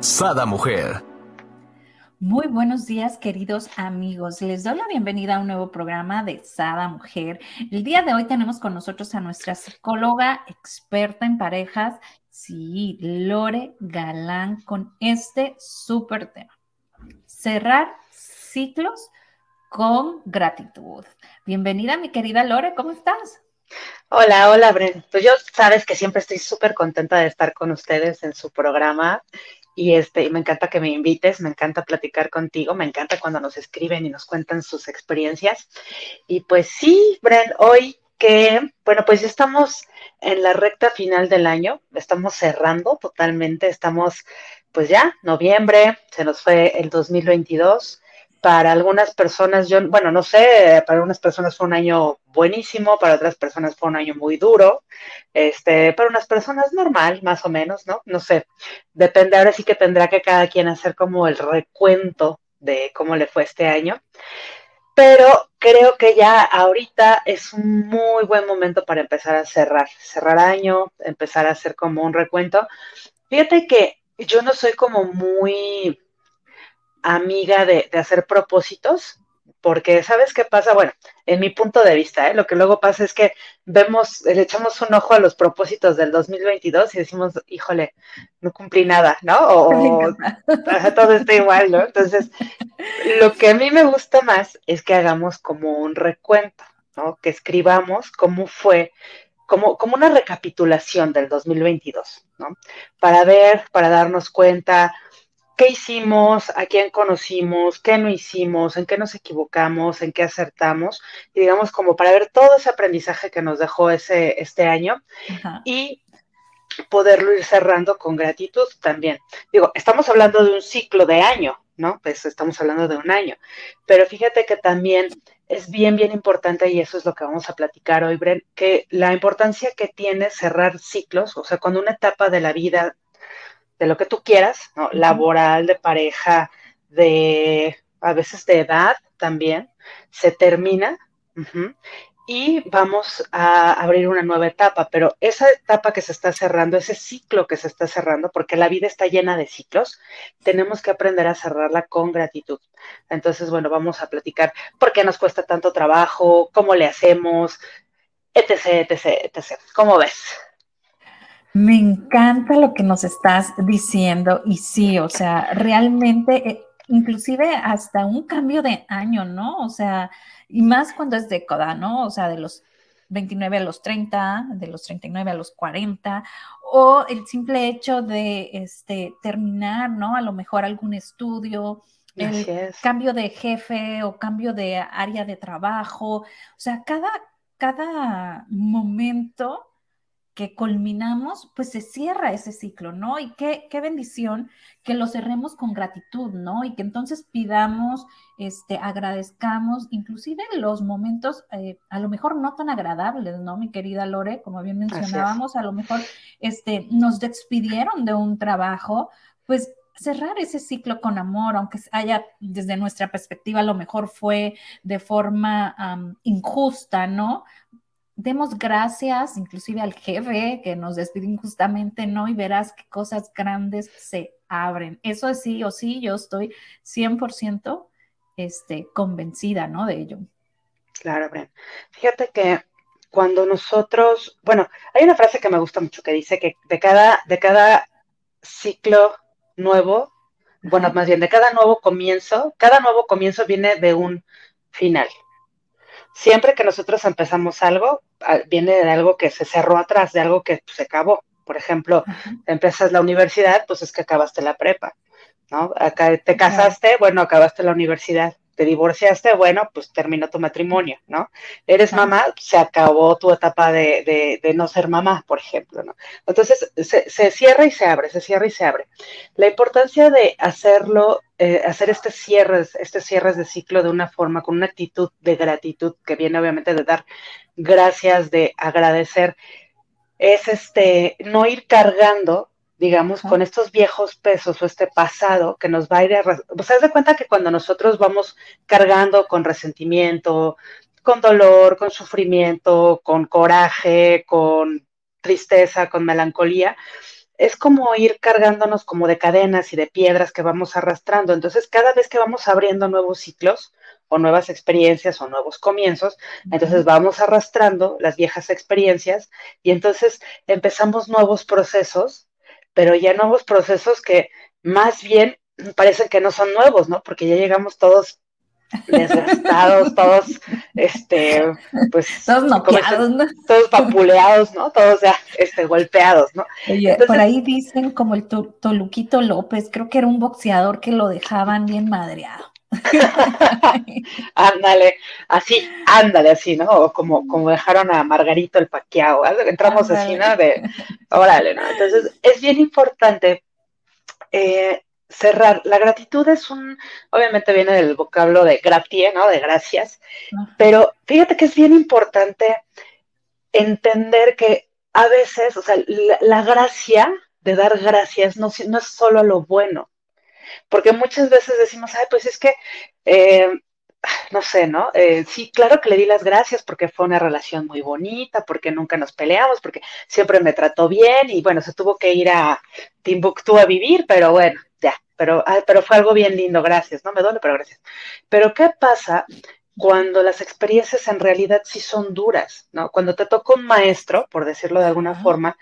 Sada Mujer. Muy buenos días, queridos amigos. Les doy la bienvenida a un nuevo programa de Sada Mujer. El día de hoy tenemos con nosotros a nuestra psicóloga experta en parejas, sí, Lore Galán, con este súper tema. Cerrar ciclos con gratitud. Bienvenida, mi querida Lore, ¿cómo estás? Hola, hola, Bren. Pues yo sabes que siempre estoy súper contenta de estar con ustedes en su programa y este, me encanta que me invites, me encanta platicar contigo, me encanta cuando nos escriben y nos cuentan sus experiencias. Y pues sí, Bren, hoy que, bueno, pues ya estamos en la recta final del año, estamos cerrando totalmente, estamos pues ya, noviembre, se nos fue el 2022 para algunas personas, yo, bueno, no sé, para algunas personas fue un año buenísimo, para otras personas fue un año muy duro, este, para unas personas normal, más o menos, ¿no? No sé, depende, ahora sí que tendrá que cada quien hacer como el recuento de cómo le fue este año, pero creo que ya ahorita es un muy buen momento para empezar a cerrar, cerrar año, empezar a hacer como un recuento. Fíjate que yo no soy como muy amiga de, hacer propósitos, porque ¿sabes qué pasa? Bueno, en mi punto de vista, ¿eh? lo que luego pasa es que vemos, le echamos un ojo a los propósitos del 2022 y decimos, híjole, no cumplí nada, ¿no? O, todo está igual, ¿no? Entonces, lo que a mí me gusta más es que hagamos como un recuento, ¿no? Que escribamos cómo fue como, como, una recapitulación del 2022, ¿no? Para ver, para darnos cuenta, qué hicimos, a quién conocimos, qué no hicimos, en qué nos equivocamos, en qué acertamos, y digamos como para ver todo ese aprendizaje que nos dejó ese, este año y poderlo ir cerrando con gratitud también. Digo, estamos hablando de un ciclo de año, ¿no? Pues estamos hablando de un año, pero fíjate que también es bien, bien importante, y eso es lo que vamos a platicar hoy, Bren, que la importancia que tiene cerrar ciclos, o sea, cuando una etapa de la vida de lo que tú quieras, ¿no? Laboral, de pareja, de a veces de edad también, se termina y vamos a abrir una nueva etapa, pero esa etapa que se está cerrando, ese ciclo que se está cerrando, porque la vida está llena de ciclos, tenemos que aprender a cerrarla con gratitud. Entonces, bueno, vamos a platicar por qué nos cuesta tanto trabajo, cómo le hacemos, etc., etc., etc. ¿Cómo ves? Me encanta lo que nos estás diciendo y sí, o sea, realmente, eh, inclusive hasta un cambio de año, ¿no? O sea, y más cuando es década, ¿no? O sea, de los 29 a los 30, de los 39 a los 40, o el simple hecho de este, terminar, ¿no? A lo mejor algún estudio, el cambio de jefe o cambio de área de trabajo, o sea, cada, cada momento que culminamos, pues se cierra ese ciclo, ¿no? Y qué, qué, bendición que lo cerremos con gratitud, ¿no? Y que entonces pidamos, este, agradezcamos, inclusive los momentos eh, a lo mejor no tan agradables, ¿no? Mi querida Lore, como bien mencionábamos, a lo mejor este, nos despidieron de un trabajo, pues cerrar ese ciclo con amor, aunque haya desde nuestra perspectiva a lo mejor fue de forma injusta, ¿no? Demos gracias inclusive al jefe que nos despide injustamente, ¿no? Y verás qué cosas grandes se abren. Eso sí o sí, yo estoy 100% este, convencida, ¿no? De ello. Claro, Bren. Fíjate que cuando nosotros, bueno, hay una frase que me gusta mucho que dice que de cada, de cada ciclo nuevo, bueno, más bien de cada nuevo comienzo, cada nuevo comienzo viene de un final siempre que nosotros empezamos algo, viene de algo que se cerró atrás, de algo que se acabó. Por ejemplo, empiezas la universidad, pues es que acabaste la prepa, ¿no? Acá te casaste, bueno, acabaste la universidad. Te divorciaste, bueno, pues terminó tu matrimonio, ¿no? Eres mamá, se acabó tu etapa de, de, no ser mamá, por ejemplo, ¿no? Entonces, se, se, cierra y se abre, se cierra y se abre. La importancia de hacerlo, eh, hacer este cierre, este cierre de ciclo de una forma, con una actitud de gratitud, que viene obviamente de dar gracias, de agradecer, es este, no ir cargando digamos, con estos viejos pesos o este pasado que nos va a ir a... Pues haz de cuenta que cuando nosotros vamos cargando con resentimiento, con dolor, con sufrimiento, con coraje, con tristeza, con melancolía, es como ir cargándonos como de cadenas y de piedras que vamos arrastrando. Entonces, cada vez que vamos abriendo nuevos ciclos o nuevas experiencias o nuevos comienzos, entonces vamos arrastrando las viejas experiencias y entonces empezamos nuevos procesos pero ya nuevos procesos que más bien parecen que no son nuevos, ¿no? Porque ya llegamos todos desgastados, todos, este, pues, todos noqueados, ¿no? Todos papuleados, ¿no? Todos ya, este, golpeados, ¿no? Oye, por ahí dicen como el Toluquito López, creo que era un boxeador que lo dejaban bien madreado. ándale, así, ándale, así, ¿no? O como, como dejaron a Margarito el paqueado, entramos así, ¿no? De, órale, ¿no? Entonces, es bien importante eh, cerrar. La gratitud es un, obviamente viene del vocablo de gratie, ¿no? De gracias, pero fíjate que es bien importante entender que a veces, o sea, la, gracia de dar gracias no, no es solo a lo bueno, porque muchas veces decimos, ay, pues es que, eh, no sé, ¿no? Eh, sí, claro que le di las gracias porque fue una relación muy bonita, porque nunca nos peleamos, porque siempre me trató bien y bueno, se tuvo que ir a Timbuktu a vivir, pero bueno, ya, pero, pero fue algo bien lindo, gracias, no me duele, pero gracias. Pero ¿qué pasa cuando las experiencias en realidad sí son duras, ¿no? Cuando te toca un maestro, por decirlo de alguna forma,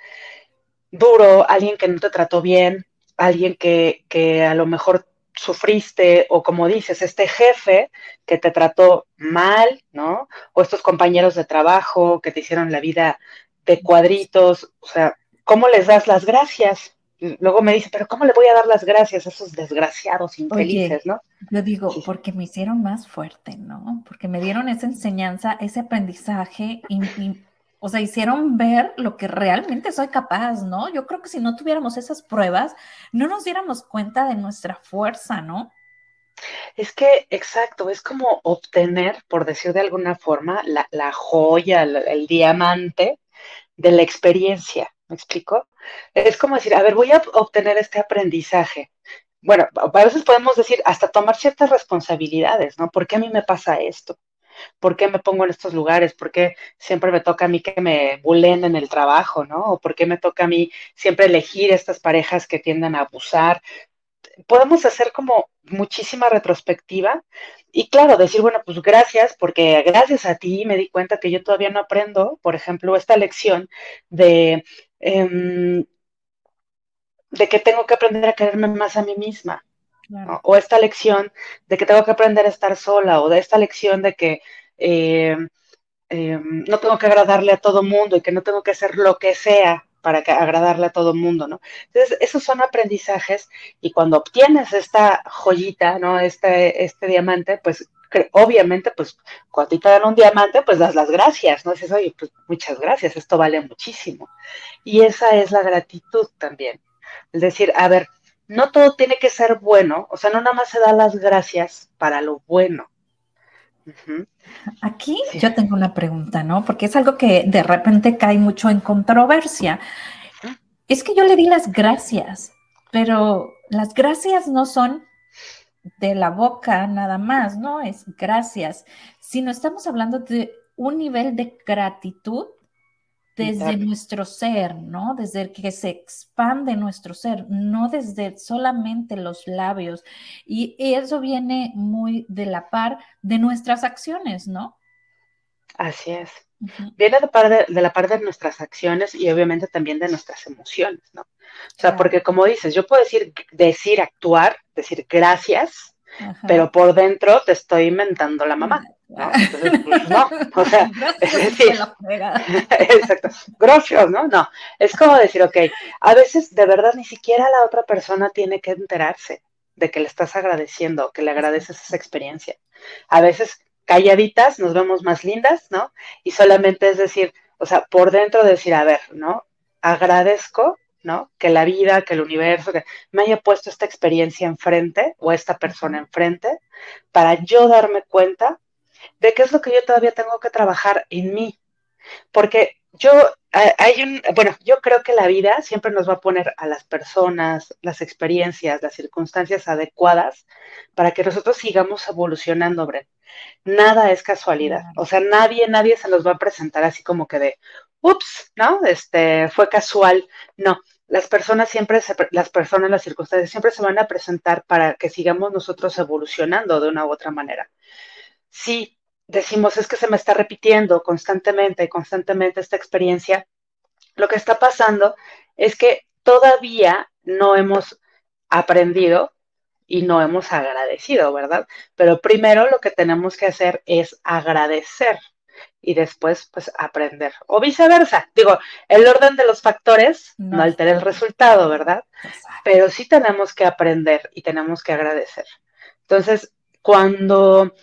duro, alguien que no te trató bien, alguien que, que a lo mejor sufriste o como dices, este jefe que te trató mal, ¿no? O estos compañeros de trabajo que te hicieron la vida de cuadritos, o sea, ¿cómo les das las gracias? Luego me dice, pero ¿cómo le voy a dar las gracias a esos desgraciados infelices, no? Yo digo, porque me hicieron más fuerte, ¿no? Porque me dieron esa enseñanza, ese aprendizaje o sea, hicieron ver lo que realmente soy capaz, ¿no? Yo creo que si no tuviéramos esas pruebas, no nos diéramos cuenta de nuestra fuerza, ¿no? Es que, exacto, es como obtener, por decir de alguna forma, la, joya, el, diamante de la experiencia, ¿me explico? Es como decir, a ver, voy a obtener este aprendizaje. Bueno, a veces podemos decir, hasta tomar ciertas responsabilidades, ¿no? ¿Por qué a mí me pasa esto? ¿Por qué me pongo en estos lugares? ¿Por qué siempre me toca a mí que me bulen en el trabajo, ¿no? ¿O por qué me toca a mí siempre elegir estas parejas que tienden a abusar? Podemos hacer como muchísima retrospectiva y claro, decir, bueno, pues gracias, porque gracias a ti me di cuenta que yo todavía no aprendo, por ejemplo, esta lección de... Em, de que tengo que aprender a quererme más a mí misma, o esta lección de que tengo que aprender a estar sola, o de esta lección de que eh, eh, no tengo que agradarle a todo mundo y que no tengo que hacer lo que sea para agradarle a todo mundo, ¿no? Entonces, esos son aprendizajes y cuando obtienes esta joyita, ¿no? Este, este diamante, pues obviamente, pues cuando te dan un diamante, pues das las gracias, ¿no? Dices, oye, pues muchas gracias, esto vale muchísimo. Y esa es la gratitud también. Es decir, a ver, no todo tiene que ser bueno, o sea, no nada más se da las gracias para lo bueno. Aquí yo tengo una pregunta, ¿no? Porque es algo que de repente cae mucho en controversia. Es que yo le di las gracias, pero las gracias no son de la boca nada más, ¿no? Es gracias. Si no estamos hablando de un nivel de gratitud desde nuestro ser, ¿no? Desde que se expande nuestro ser, no desde solamente los labios. Y eso viene muy de la par de nuestras acciones, ¿no? Así es. Viene de, par de, la par de nuestras acciones y obviamente también de nuestras emociones, ¿no? O sea, porque como dices, yo puedo decir, decir, actuar, decir gracias, pero por dentro te estoy inventando la mamá. ¿No? Entonces, pues, no, o sea, es decir, exacto, gracias, ¿no? No, es como decir, ok, a veces de verdad ni siquiera la otra persona tiene que enterarse, de que le estás agradeciendo, que le agradeces esa experiencia. A veces calladitas nos vemos más lindas, ¿no? Y solamente es decir, o sea, por dentro decir, a ver, ¿no? Agradezco, ¿no? Que la vida, que el universo, que me haya puesto esta experiencia enfrente o esta persona enfrente para yo darme cuenta de qué es lo que yo todavía tengo que trabajar en mí. Porque yo, hay un, bueno, yo creo que la vida siempre nos va a poner a las personas, las experiencias, las circunstancias adecuadas para que nosotros sigamos evolucionando, Bren nada es casualidad. O sea, nadie, nadie se nos va a presentar así como que de, ups, ¿no? Este, fue casual. No, las personas siempre, se, las personas, las circunstancias siempre se van a presentar para que sigamos nosotros evolucionando de una u otra manera. Si decimos, es que se me está repitiendo constantemente y constantemente esta experiencia, lo que está pasando es que todavía no hemos aprendido y no hemos agradecido, ¿verdad? Pero primero lo que tenemos que hacer es agradecer y después pues aprender o viceversa. Digo, el orden de los factores no, altera el resultado, ¿verdad? Pero sí tenemos que aprender y tenemos que agradecer. Entonces, cuando,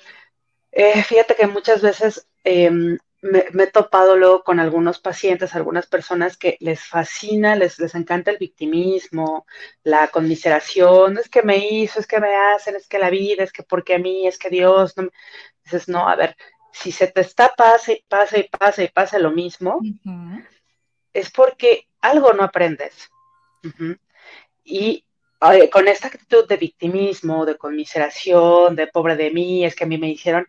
eh, fíjate que muchas veces em, me, he topado luego con algunos pacientes, algunas personas que les fascina, les, les encanta el victimismo, la conmiseración, es que me hizo, es que me hacen, es que la vida, es que porque a mí, es que Dios, no dices, no, a ver, si se te está pasa y pasa y pasa y pasa lo mismo, es porque algo no aprendes. Y con esta actitud de victimismo, de conmiseración, de pobre de mí, es que a mí me hicieron,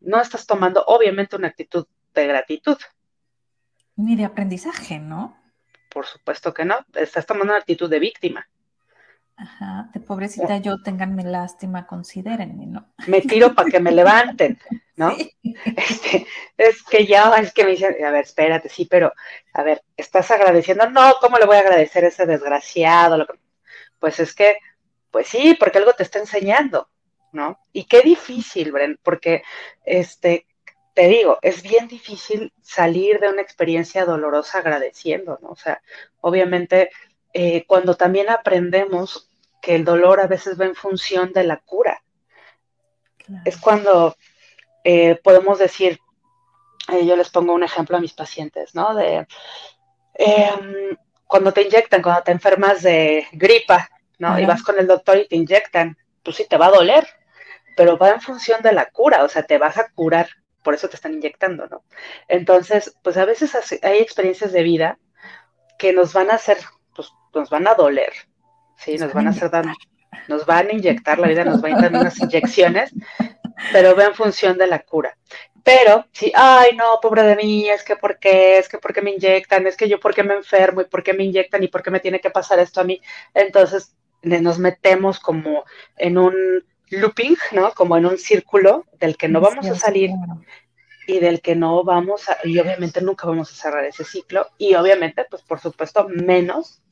no estás tomando obviamente una actitud de gratitud. Ni de aprendizaje, ¿no? Por supuesto que no. Estás tomando una actitud de víctima. Ajá, de pobrecita yo, tenganme lástima, considérenme, ¿no? Me tiro para que me levanten, ¿no? Este, es que ya, es que me dicen, a ver, espérate, sí, pero, a ver, estás agradeciendo, no, ¿cómo le voy a agradecer a ese desgraciado? Pues es que, pues sí, porque algo te está enseñando, ¿no? Y qué difícil, Bren, porque, este, te digo, es bien difícil salir de una experiencia dolorosa agradeciendo, ¿no? O sea, obviamente, eh, cuando también aprendemos que el dolor a veces va en función de la cura, es cuando eh, podemos decir, eh, yo les pongo un ejemplo a mis pacientes, ¿no? De em, cuando te inyectan, cuando te enfermas de gripa, ¿no? Y vas con el doctor y te inyectan, pues sí te va a doler, pero va en función de la cura, o sea, te vas a curar por eso te están inyectando, ¿no? Entonces, pues a veces hay experiencias de vida que nos van a hacer, pues nos van a doler, ¿sí? Nos van a hacer daño, nos van a inyectar, la vida nos va a dar unas inyecciones, pero va en función de la cura. Pero, sí, ay, no, pobre de mí, es que por qué, es que por qué me inyectan, es que yo por qué me enfermo y por qué me inyectan y por qué me tiene que pasar esto a mí. Entonces, nos metemos como en un looping, ¿no? Como en un círculo del que no vamos a salir y del que no vamos a, y obviamente nunca vamos a cerrar ese ciclo y obviamente, pues por supuesto, menos,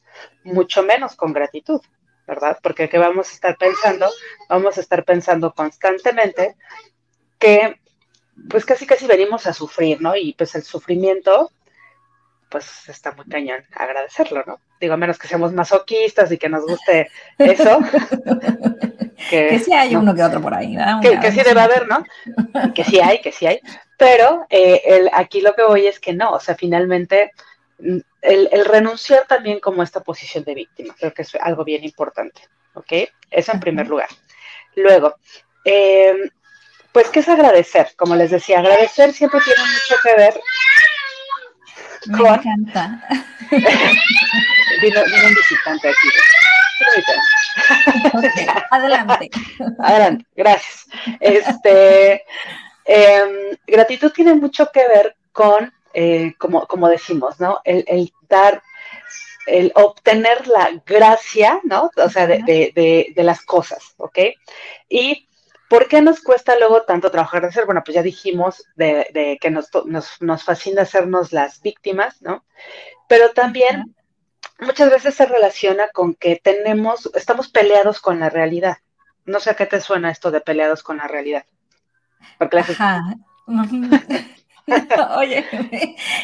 mucho menos con gratitud, ¿verdad? Porque ¿qué vamos a estar pensando? Vamos a estar pensando constantemente que pues casi casi venimos a sufrir, ¿no? Y pues el sufrimiento, pues está muy cañón agradecerlo, ¿no? Digo, a menos que seamos masoquistas y que nos guste eso. que, sí hay uno que otro por ahí, ¿verdad? Que, sí debe haber, ¿no? que sí hay, que sí hay. Pero eh, el, aquí lo que voy es que no, o sea, finalmente el, renunciar también como esta posición de víctima, creo que es algo bien importante, ¿ok? Eso en primer lugar. Luego, em, pues, ¿qué es agradecer? Como les decía, agradecer siempre tiene mucho que ver Me encanta. vino, un visitante aquí. adelante. Adelante, gracias. Este, em, gratitud tiene mucho que ver con, eh, como, como decimos, ¿no? El, dar, el obtener la gracia, ¿no? O sea, de, de, de, las cosas, ¿ok? Y ¿Por qué nos cuesta luego tanto trabajar de ser? Bueno, pues ya dijimos de, que nos, nos, nos, fascina hacernos las víctimas, ¿no? Pero también muchas veces se relaciona con que tenemos, estamos peleados con la realidad. No sé a qué te suena esto de peleados con la realidad. Porque Ajá. Oye,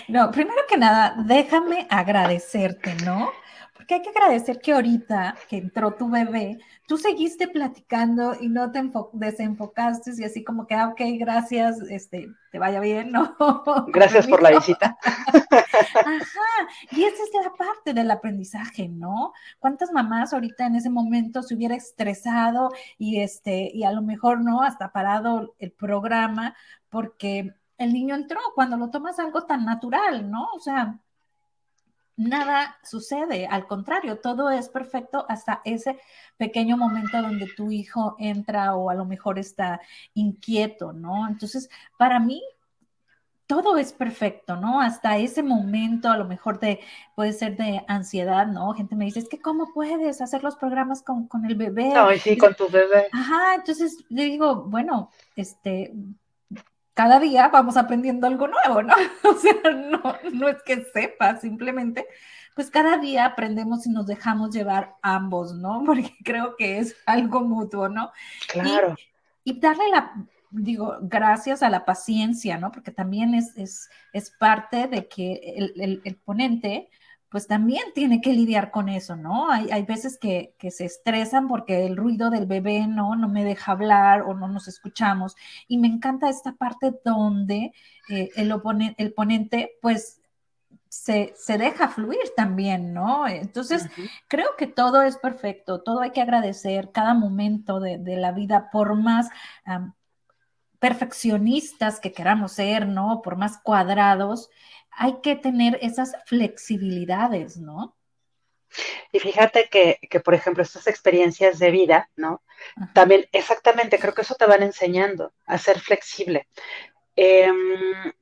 no, primero que nada, déjame agradecerte, ¿no? Porque hay que agradecer que ahorita que entró tu bebé, tú seguiste platicando y no te desenfocaste y así como que, ah, ok, gracias, este, te vaya bien, ¿no? Gracias por la visita. Ajá, y esa es la parte del aprendizaje, ¿no? ¿Cuántas mamás ahorita en ese momento se hubiera estresado y este, y a lo mejor, ¿no? Hasta parado el programa porque el niño entró cuando lo tomas algo tan natural, ¿no? O sea, nada sucede, al contrario, todo es perfecto hasta ese pequeño momento donde tu hijo entra o a lo mejor está inquieto, ¿no? Entonces, para mí, todo es perfecto, ¿no? Hasta ese momento, a lo mejor de, puede ser de ansiedad, ¿no? Gente me dice, es que ¿cómo puedes hacer los programas con, con el bebé? No, sí, con tu bebé. Ajá, entonces le digo, bueno, este, cada día vamos aprendiendo algo nuevo, ¿no? O sea, no, no es que sepa, simplemente, pues cada día aprendemos y nos dejamos llevar ambos, ¿no? Porque creo que es algo mutuo, ¿no? Claro. Y, darle la, digo, gracias a la paciencia, ¿no? Porque también es, es, es parte de que el, el, el ponente pues también tiene que lidiar con eso, ¿no? Hay, hay veces que, se estresan porque el ruido del bebé, ¿no? No me deja hablar o no nos escuchamos. Y me encanta esta parte donde eh, el, el ponente, pues, se, deja fluir también, ¿no? Entonces, creo que todo es perfecto, todo hay que agradecer cada momento de, la vida, por más perfeccionistas que queramos ser, ¿no? Por más cuadrados, hay que tener esas flexibilidades, ¿no? Y fíjate que, por ejemplo, estas experiencias de vida, ¿no? También, exactamente, creo que eso te van enseñando a ser flexible. Em,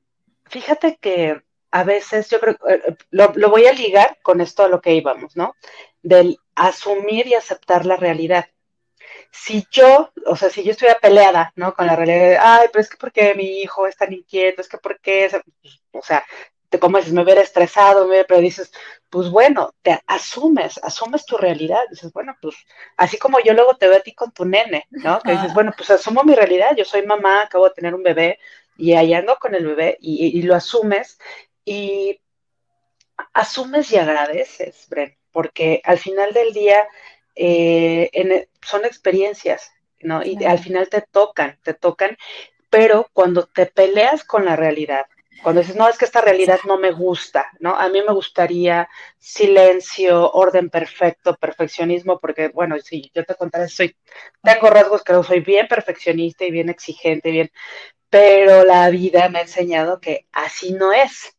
fíjate que a veces yo creo, eh, eh, lo, lo, voy a ligar con esto a lo que íbamos, ¿no? Del asumir y aceptar la realidad. Si yo, o sea, si yo estuviera peleada, ¿no? Con la realidad, ay, pero es que porque mi hijo es tan inquieto, es que porque, o sea, como dices, me hubiera estresado, me pero dices, pues bueno, te asumes, asumes tu realidad, dices, bueno, pues así como yo luego te veo a ti con tu nene, ¿no? Que dices, bueno, pues asumo mi realidad, yo soy mamá, acabo de tener un bebé y ahí ando con el bebé y, lo asumes y asumes y agradeces, Bren, porque al final del día eh, son experiencias, ¿no? Y al final te tocan, te tocan, pero cuando te peleas con la realidad, cuando dices, no, es que esta realidad no me gusta, ¿no? A mí me gustaría silencio, orden perfecto, perfeccionismo, porque, bueno, si yo te contaré, soy, tengo rasgos que soy bien perfeccionista y bien exigente, bien, pero la vida me ha enseñado que así no es,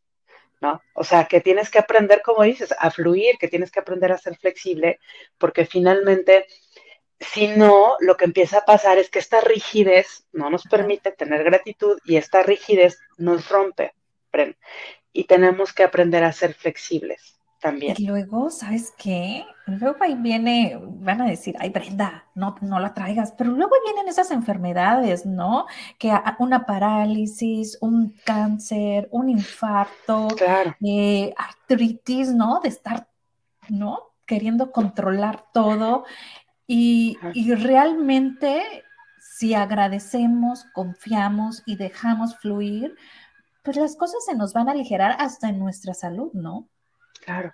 ¿no? O sea, que tienes que aprender, como dices, a fluir, que tienes que aprender a ser flexible, porque finalmente si no, lo que empieza a pasar es que esta rigidez no nos permite tener gratitud y esta rigidez nos rompe. Y tenemos que aprender a ser flexibles también. Y luego, ¿sabes qué? Luego ahí viene, van a decir, ay Brenda, no, no la traigas, pero luego vienen esas enfermedades, ¿no? Que una parálisis, un cáncer, un infarto, eh, artritis, ¿no? De estar, ¿no? Queriendo controlar todo. Y, realmente, si agradecemos, confiamos y dejamos fluir, pues las cosas se nos van a aligerar hasta en nuestra salud, ¿no? Claro.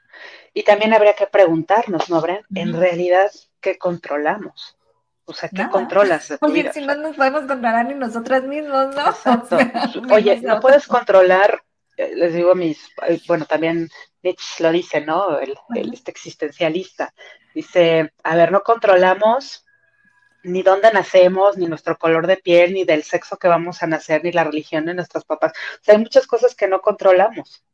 Y también habría que preguntarnos, ¿no, Bren? En realidad, ¿qué controlamos? O sea, ¿qué controlas de Oye, si no nos podemos controlar ni nosotras mismos, ¿no? Exacto. Oye, no puedes controlar, eh, les digo a mis, eh, bueno, también Nietzsche lo dice, ¿no? El, el este existencialista. Dice, a ver, no controlamos ni dónde nacemos, ni nuestro color de piel, ni del sexo que vamos a nacer, ni la religión de nuestros papás. O sea, hay muchas cosas que no controlamos.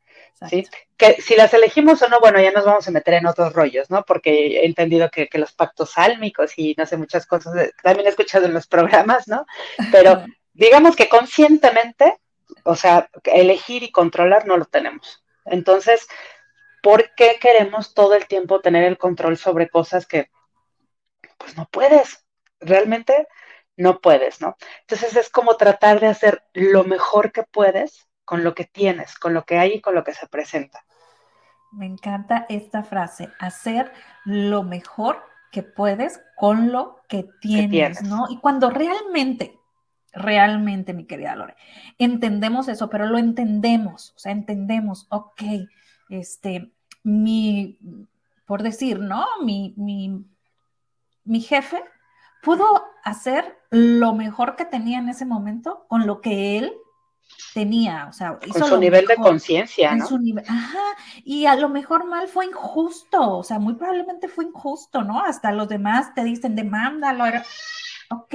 ¿sí? Que si las elegimos o no, bueno, ya nos vamos a meter en otros rollos, ¿no? Porque he entendido que, que los pactos sálmicos y no sé, muchas cosas, también he escuchado en los programas, ¿no? Pero digamos que conscientemente, o sea, elegir y controlar no lo tenemos. Entonces, ¿por qué queremos todo el tiempo tener el control sobre cosas que pues no puedes? Realmente no puedes, ¿no? Entonces es como tratar de hacer lo mejor que puedes con lo que tienes, con lo que hay y con lo que se presenta. Me encanta esta frase, hacer lo mejor que puedes con lo que tienes, ¿no? Y cuando realmente, realmente, mi querida Lore, entendemos eso, pero lo entendemos, o sea, entendemos, ok, este, mi, por decir, ¿no? Mi, mi, mi jefe pudo hacer lo mejor que tenía en ese momento con lo que él tenía, o sea, con su nivel de conciencia, ¿no? ajá, y a lo mejor mal fue injusto, o sea, muy probablemente fue injusto, ¿no? Hasta los demás te dicen, demándalo, era... ok,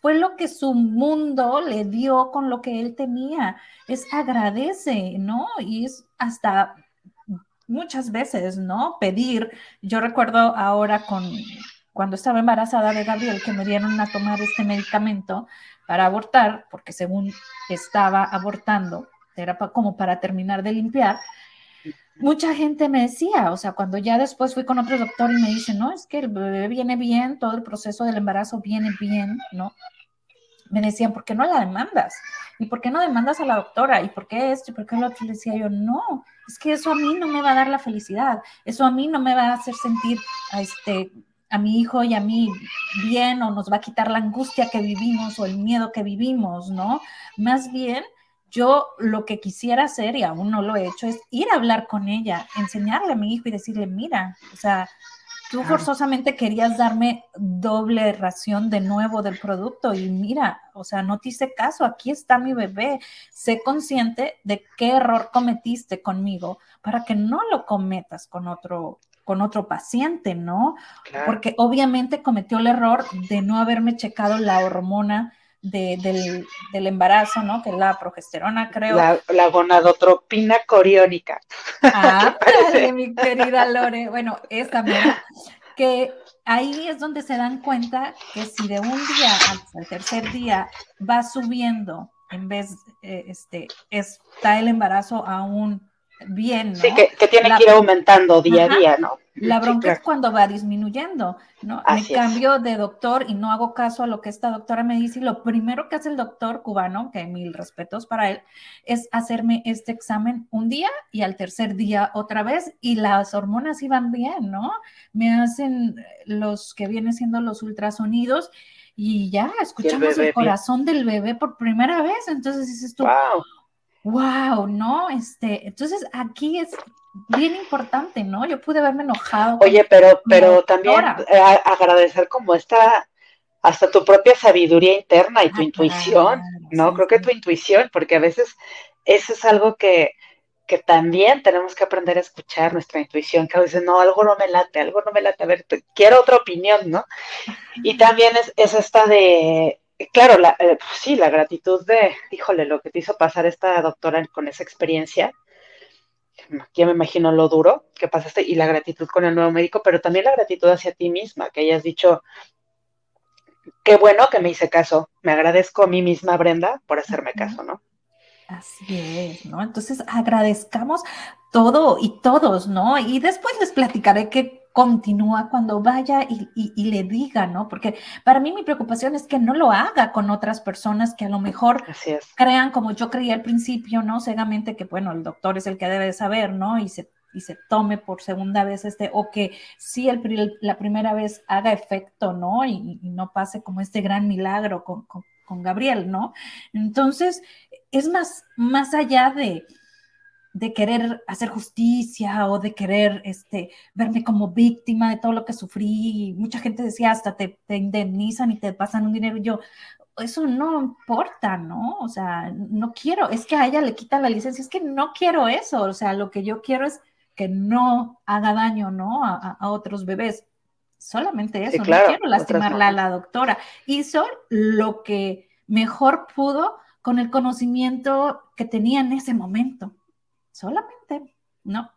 fue lo que su mundo le dio con lo que él tenía, es agradece, ¿no? Y es hasta muchas veces, ¿no? Pedir, yo recuerdo ahora con, cuando estaba embarazada de Gabriel, que me dieron a tomar este medicamento para abortar, porque según estaba abortando, era como para terminar de limpiar, mucha gente me decía, o sea, cuando ya después fui con otro doctor y me dice, no, es que el bebé viene bien, todo el proceso del embarazo viene bien, ¿no? Me decían, ¿por qué no la demandas? ¿Y por qué no demandas a la doctora? ¿Y por qué esto? ¿Y por qué lo otro? Le decía yo, no, es que eso a mí no me va a dar la felicidad, eso a mí no me va a hacer sentir a, este, a mi hijo y a mí bien o nos va a quitar la angustia que vivimos o el miedo que vivimos, ¿no? Más bien yo lo que quisiera hacer, y aún no lo he hecho, es ir a hablar con ella, enseñarle a mi hijo y decirle, mira, o sea, tú forzosamente querías darme doble ración de nuevo del producto y mira, o sea, no te hice caso, aquí está mi bebé, sé consciente de qué error cometiste conmigo para que no lo cometas con otro con otro paciente, ¿no? Porque obviamente cometió el error de no haberme checado la hormona del, embarazo, ¿no? Que es la progesterona, creo. La, la gonadotropina coriónica. Ah, mi querida Lore. Bueno, esa misma, que ahí es donde se dan cuenta que si de un día al, tercer día va subiendo, en vez, eh, este, está el embarazo aún bien, ¿no? Sí, que, tiene que ir aumentando día a día, ¿no? La bronca es cuando va disminuyendo, ¿no? me cambio de doctor y no hago caso a lo que esta doctora me dice y lo primero que hace el doctor cubano, que mil respetos para él, es hacerme este examen un día y al tercer día otra vez y las hormonas iban bien, ¿no? Me hacen los que vienen siendo los ultrasonidos y ya escuchamos el, corazón del bebé por primera vez, entonces dices tú, wow wow, ¿no? Este, entonces aquí es bien importante, ¿no? Yo pude haberme enojado. Oye, pero, pero también eh, agradecer como esta, hasta tu propia sabiduría interna y tu ah, intuición, ¿no? Creo que tu intuición, porque a veces eso es algo que, que también tenemos que aprender a escuchar nuestra intuición, que a veces no, algo no me late, algo no me late, a ver, quiero otra opinión, ¿no? Y también es, es esta de, claro, la, eh, pues sí, la gratitud de, híjole, lo que te hizo pasar esta doctora con esa experiencia, ya me imagino lo duro que pasaste y la gratitud con el nuevo médico, pero también la gratitud hacia ti misma, que hayas dicho, qué bueno que me hice caso, me agradezco a mí misma, Brenda, por hacerme caso, ¿no? Así es, ¿no? Entonces agradezcamos todo y todos, ¿no? Y después les platicaré qué continúa cuando vaya y, le diga, ¿no? Porque para mí mi preocupación es que no lo haga con otras personas que a lo mejor crean como yo creía al principio, ¿no? Cegamente que, bueno, el doctor es el que debe de saber, ¿no? Y se, y se tome por segunda vez este, o que sí el, la primera vez haga efecto, ¿no? Y, no pase como este gran milagro con, con Gabriel, ¿no? Entonces, es más, más allá de de querer hacer justicia o de querer este, verme como víctima de todo lo que sufrí. Mucha gente decía, hasta te, te indemnizan y te pasan un dinero. Y yo, eso no importa, ¿no? O sea, no quiero, es que a ella le quitan la licencia, es que no quiero eso. O sea, lo que yo quiero es que no haga daño, ¿no? A, otros bebés. Solamente eso, no quiero lastimarla a la doctora. Hizo lo que mejor pudo con el conocimiento que tenía en ese momento solamente, ¿no?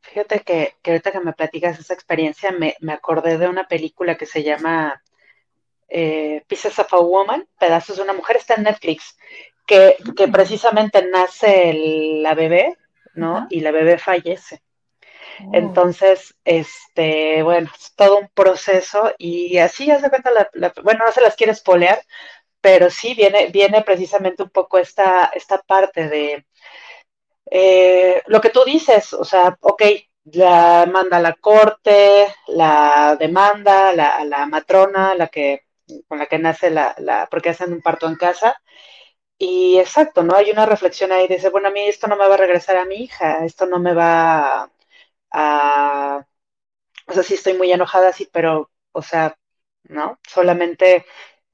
Fíjate que, ahorita que me platicas esa experiencia, me, acordé de una película que se llama eh, Pieces of a Woman, Pedazos de una Mujer, está en Netflix, que, precisamente nace la bebé, ¿no? Y la bebé fallece. Oh. Entonces, este, bueno, es todo un proceso y así ya se cuenta, la, bueno, no se las quiere espolear, pero sí viene, viene precisamente un poco esta, esta parte de, eh, lo que tú dices, o sea, ok, la manda la corte, la demanda, la, la matrona, la que, con la que nace la, porque hacen un parto en casa. Y exacto, ¿no? Hay una reflexión ahí, dice, bueno, a mí esto no me va a regresar a mi hija, esto no me va a, o sea, sí estoy muy enojada, sí, pero, o sea, ¿no? Solamente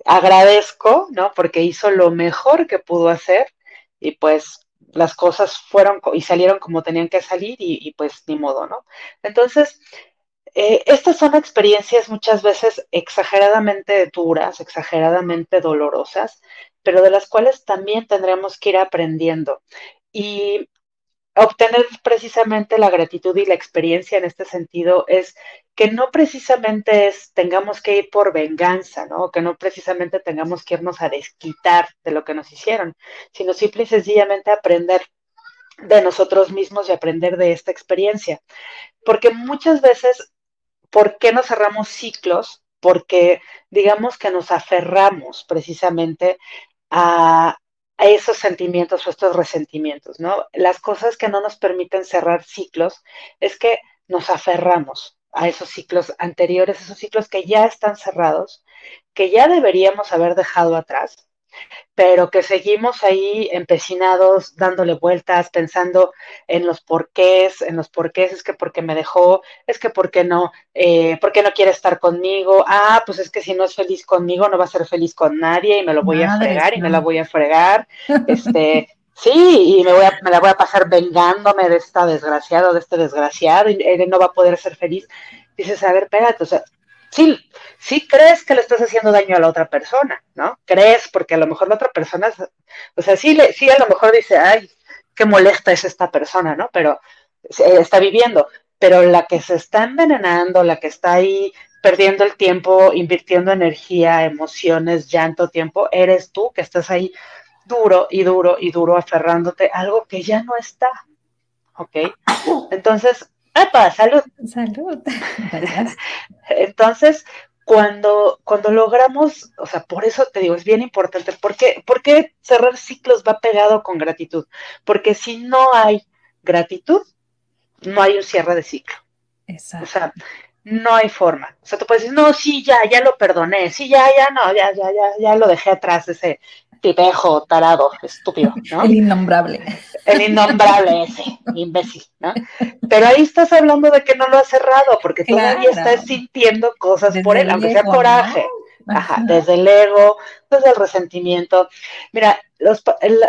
agradezco, ¿no? Porque hizo lo mejor que pudo hacer y pues las cosas fueron y salieron como tenían que salir y, pues ni modo, ¿no? Entonces, eh, estas son experiencias muchas veces exageradamente duras, exageradamente dolorosas, pero de las cuales también tendremos que ir aprendiendo. Y obtener precisamente la gratitud y la experiencia en este sentido es que no precisamente es tengamos que ir por venganza, ¿no? Que no precisamente tengamos que irnos a desquitar de lo que nos hicieron, sino simple y sencillamente aprender de nosotros mismos y aprender de esta experiencia. Porque muchas veces, ¿por qué nos cerramos ciclos? Porque digamos que nos aferramos precisamente a, a esos sentimientos o estos resentimientos, ¿no? Las cosas que no nos permiten cerrar ciclos es que nos aferramos a esos ciclos anteriores, esos ciclos que ya están cerrados, que ya deberíamos haber dejado atrás pero que seguimos ahí empecinados, dándole vueltas, pensando en los porqués, en los porqués, es que porque me dejó, es que porque no, eh, porque no quiere estar conmigo, ah, pues es que si no es feliz conmigo, no va a ser feliz con nadie y me lo voy a fregar y me la voy a fregar, este, sí, y me, voy a, me la voy a pasar vengándome de esta desgraciado, de este desgraciado, y él no va a poder ser feliz. Dices, a ver, espérate, o sea, sí, sí crees que le estás haciendo daño a la otra persona, ¿no? Crees porque a lo mejor la otra persona, o sea, sí, le, sí a lo mejor dice, ay, qué molesta es esta persona, ¿no? Pero está viviendo, pero la que se está envenenando, la que está ahí perdiendo el tiempo, invirtiendo energía, emociones, llanto, tiempo, eres tú que estás ahí duro y duro y duro aferrándote a algo que ya no está. ¿Ok? Entonces, ¡Epa! ¡Salud! Salud. Entonces, cuando, cuando logramos, o sea, por eso te digo, es bien importante, ¿por qué, cerrar ciclos va pegado con gratitud? Porque si no hay gratitud, no hay un cierre de ciclo. Exacto. O sea, no hay forma. O sea, tú puedes decir, no, sí, ya, ya lo perdoné, sí, ya, ya, no, ya, ya, ya, ya lo dejé atrás, ese, tipejo, tarado, estúpido, ¿no? El innombrable. El innombrable ese, imbécil, ¿no? Pero ahí estás hablando de que no lo has cerrado, porque todavía estás sintiendo cosas por él, aunque sea coraje. Ajá, desde el ego, desde el resentimiento. Mira, los,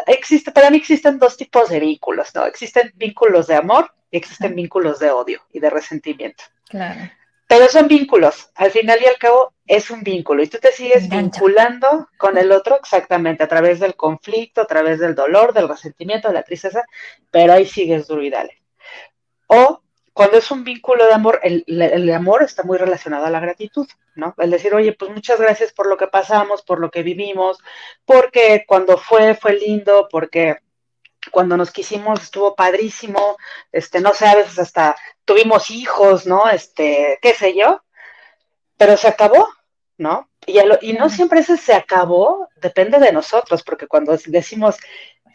existe, para mí existen dos tipos de vínculos, ¿no? Existen vínculos de amor y existen vínculos de odio y de resentimiento. Claro. Pero son vínculos. Al final y al cabo es un vínculo. Y tú te sigues vinculando con el otro exactamente a través del conflicto, a través del dolor, del resentimiento, de la tristeza, pero ahí sigues duro y dale. O cuando es un vínculo de amor, el, el, amor está muy relacionado a la gratitud, ¿no? El decir, oye, pues muchas gracias por lo que pasamos, por lo que vivimos, porque cuando fue, fue lindo, porque cuando nos quisimos estuvo padrísimo, este, no sé, a veces hasta tuvimos hijos, ¿no? Este, qué sé yo, pero se acabó, ¿no? Y, y no siempre ese se acabó, depende de nosotros, porque cuando decimos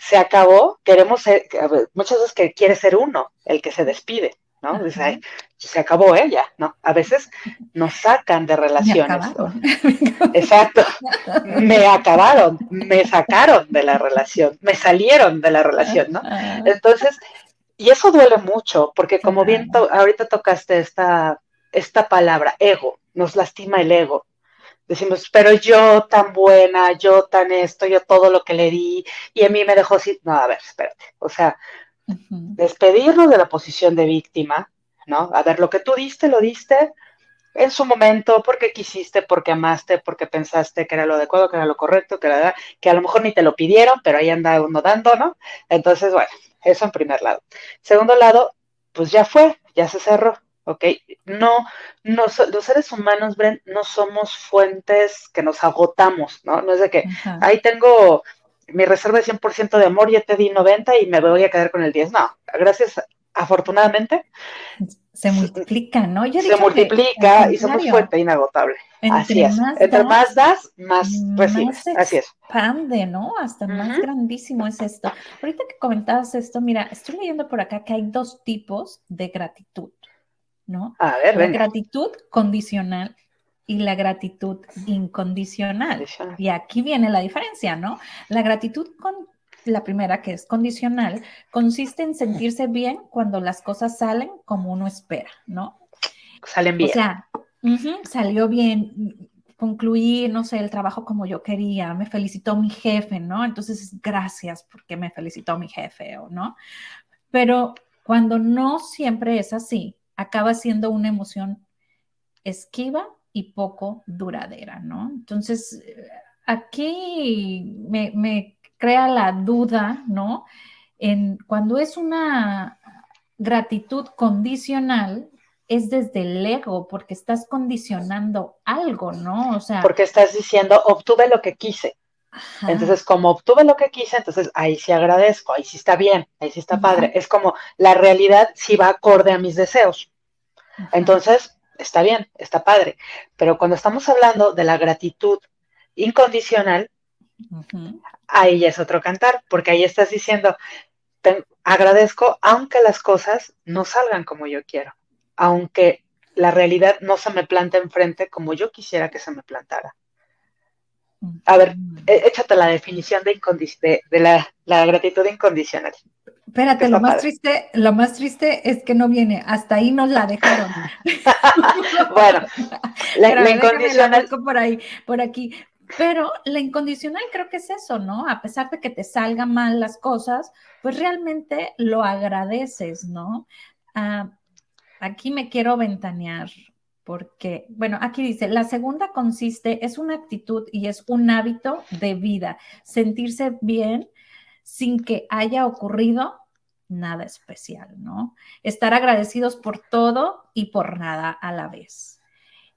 se acabó, queremos ser, muchas veces que quiere ser uno el que se despide, ¿no? Dice, se acabó ella, ¿no? A veces nos sacan de relaciones. Exacto. Me acabaron, me sacaron de la relación, me salieron de la relación, ¿no? Entonces, y eso duele mucho, porque como bien ahorita tocaste esta, esta palabra, ego, nos lastima el ego. Decimos, pero yo tan buena, yo tan esto, yo todo lo que le di, y a mí me dejó así. No, a ver, espérate. O sea, despedirnos de la posición de víctima, ¿no? A ver, lo que tú diste, lo diste en su momento, porque quisiste, porque amaste, porque pensaste que era lo adecuado, que era lo correcto, que, era, que a lo mejor ni te lo pidieron, pero ahí anda uno dando, ¿no? Entonces, bueno, eso en primer lado. Segundo lado, pues ya fue, ya se cerró, ¿ok? No, no los seres humanos, Bren, no somos fuentes que nos agotamos, ¿no? No es de que ahí tengo mi reserva de 100% de amor, ya te di 90 y me voy a quedar con el 10. No, gracias, afortunadamente. Se multiplica, ¿no? se multiplica y somos fuente inagotable. Así es. Entre más das, más recibes. Así es. Expande, ¿no? Hasta más grandísimo es esto. Ahorita que comentabas esto, mira, estoy leyendo por acá que hay dos tipos de gratitud, ¿no? A ver, La gratitud condicional y la gratitud incondicional. Y aquí viene la diferencia, ¿no? La gratitud la primera, que es condicional, consiste en sentirse bien cuando las cosas salen como uno espera, ¿no? Salen bien. O sea, salió bien, concluí, no sé, el trabajo como yo quería, me felicitó mi jefe, ¿no? Entonces, gracias porque me felicitó mi jefe, ¿o no? Pero cuando no siempre es así, acaba siendo una emoción esquiva y poco duradera, ¿no? Entonces, aquí me, crea la duda, ¿no? En cuando es una gratitud condicional, es desde el ego, porque estás condicionando algo, ¿no? O sea. Porque estás diciendo, obtuve lo que quise. Entonces, como obtuve lo que quise, entonces ahí sí agradezco, ahí sí está bien, ahí sí está padre. Es como la realidad sí va acorde a mis deseos. Entonces, está bien, está padre. Pero cuando estamos hablando de la gratitud incondicional, ahí ya es otro cantar, porque ahí estás diciendo, agradezco aunque las cosas no salgan como yo quiero, aunque la realidad no se me plante enfrente como yo quisiera que se me plantara. A ver, e, échate la definición de, de, la, gratitud incondicional. Espérate, lo más triste, lo más triste es que no viene. Hasta ahí nos la dejaron. bueno, la, incondicional. por ahí, por aquí. Pero la incondicional creo que es eso, ¿no? A pesar de que te salgan mal las cosas, pues realmente lo agradeces, ¿no? Ah, aquí me quiero ventanear porque, bueno, aquí dice, la segunda consiste, es una actitud y es un hábito de vida, sentirse bien sin que haya ocurrido nada especial, ¿no? Estar agradecidos por todo y por nada a la vez.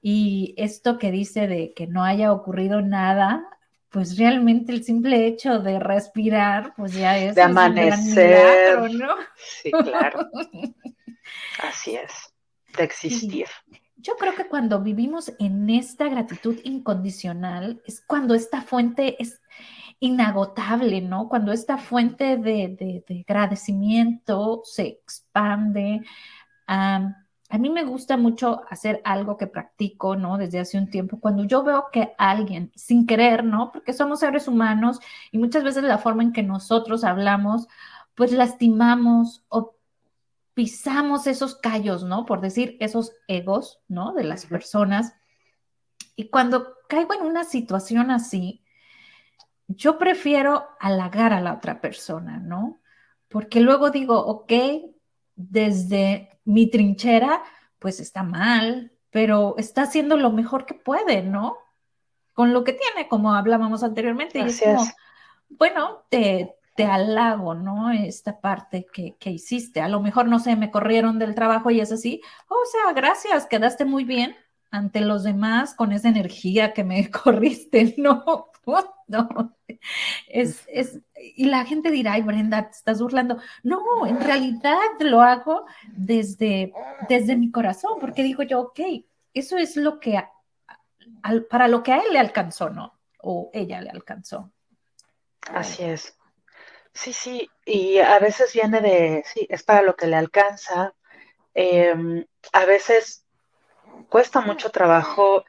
Y esto que dice de que no haya ocurrido nada, pues realmente el simple hecho de respirar, pues ya es de amanecer, ¿no? Sí, claro. Así es, de existir. Yo creo que cuando vivimos en esta gratitud incondicional es cuando esta fuente es inagotable, ¿no? Cuando esta fuente de, agradecimiento se expande. a mí me gusta mucho hacer algo que practico, ¿no? Desde hace un tiempo, cuando yo veo que alguien, sin querer, ¿no? Porque somos seres humanos y muchas veces la forma en que nosotros hablamos, pues lastimamos o pisamos esos callos, ¿no? Por decir, esos egos, ¿no? De las personas. Y cuando caigo en una situación así, yo prefiero halagar a la otra persona, ¿no? Porque luego digo, ok, desde mi trinchera, pues está mal, pero está haciendo lo mejor que puede, ¿no? Con lo que tiene, como hablábamos anteriormente. y es como, bueno, te, te halago, ¿no? Esta parte que, hiciste. A lo mejor, no sé, me corrieron del trabajo y es así. o sea, gracias, quedaste muy bien ante los demás con esa energía que me corriste. No, no. Es, es, y la gente dirá, ay, Brenda, te estás burlando. No, en realidad lo hago desde, desde mi corazón, porque digo yo, ok, eso es lo que, para lo que a él le alcanzó, ¿no? O ella le alcanzó. Así es. Sí, sí, y a veces viene de, sí, es para lo que le alcanza. Em, a veces cuesta mucho trabajo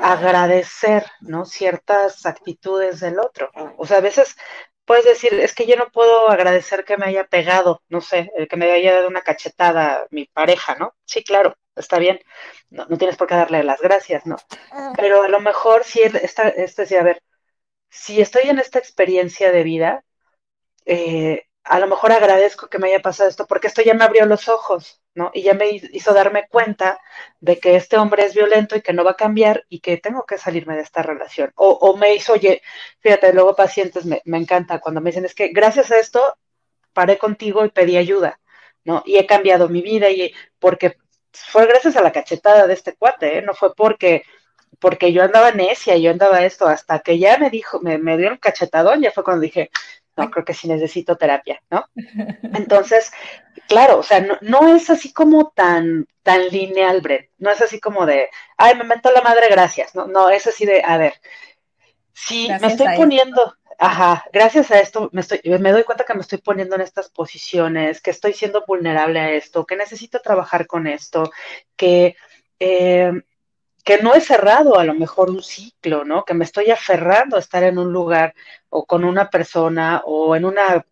agradecer, ¿no? Ciertas actitudes del otro. O sea, a veces puedes decir, es que yo no puedo agradecer que me haya pegado, no sé, que me haya dado una cachetada mi pareja, ¿no? Sí, claro, está bien. No, no tienes por qué darle las gracias, ¿no? Pero a lo mejor si esta, decir, a ver, si estoy en esta experiencia de vida, eh, a lo mejor agradezco que me haya pasado esto porque esto ya me abrió los ojos, ¿no? Y ya me hizo darme cuenta de que este hombre es violento y que no va a cambiar y que tengo que salirme de esta relación. O, me hizo, oye, fíjate, luego pacientes me, me encanta cuando me dicen, es que gracias a esto paré contigo y pedí ayuda, ¿no? Y he cambiado mi vida y porque fue gracias a la cachetada de este cuate, ¿eh? No fue porque porque yo andaba necia, yo andaba esto, hasta que ya me dijo, me, me dio un cachetadón, ya fue cuando dije, no, creo que sí necesito terapia, ¿no? Entonces, claro, o sea, no, es así como tan, tan lineal, Brett, no es así como de, ay, me mentó la madre, gracias, no, no, es así de, a ver, si me estoy poniendo, ajá, gracias a esto me, estoy, me doy cuenta que me estoy poniendo en estas posiciones, que estoy siendo vulnerable a esto, que necesito trabajar con esto, que... Eh, que no he cerrado a lo mejor un ciclo, ¿no? Que me estoy aferrando a estar en un lugar o con una persona o en una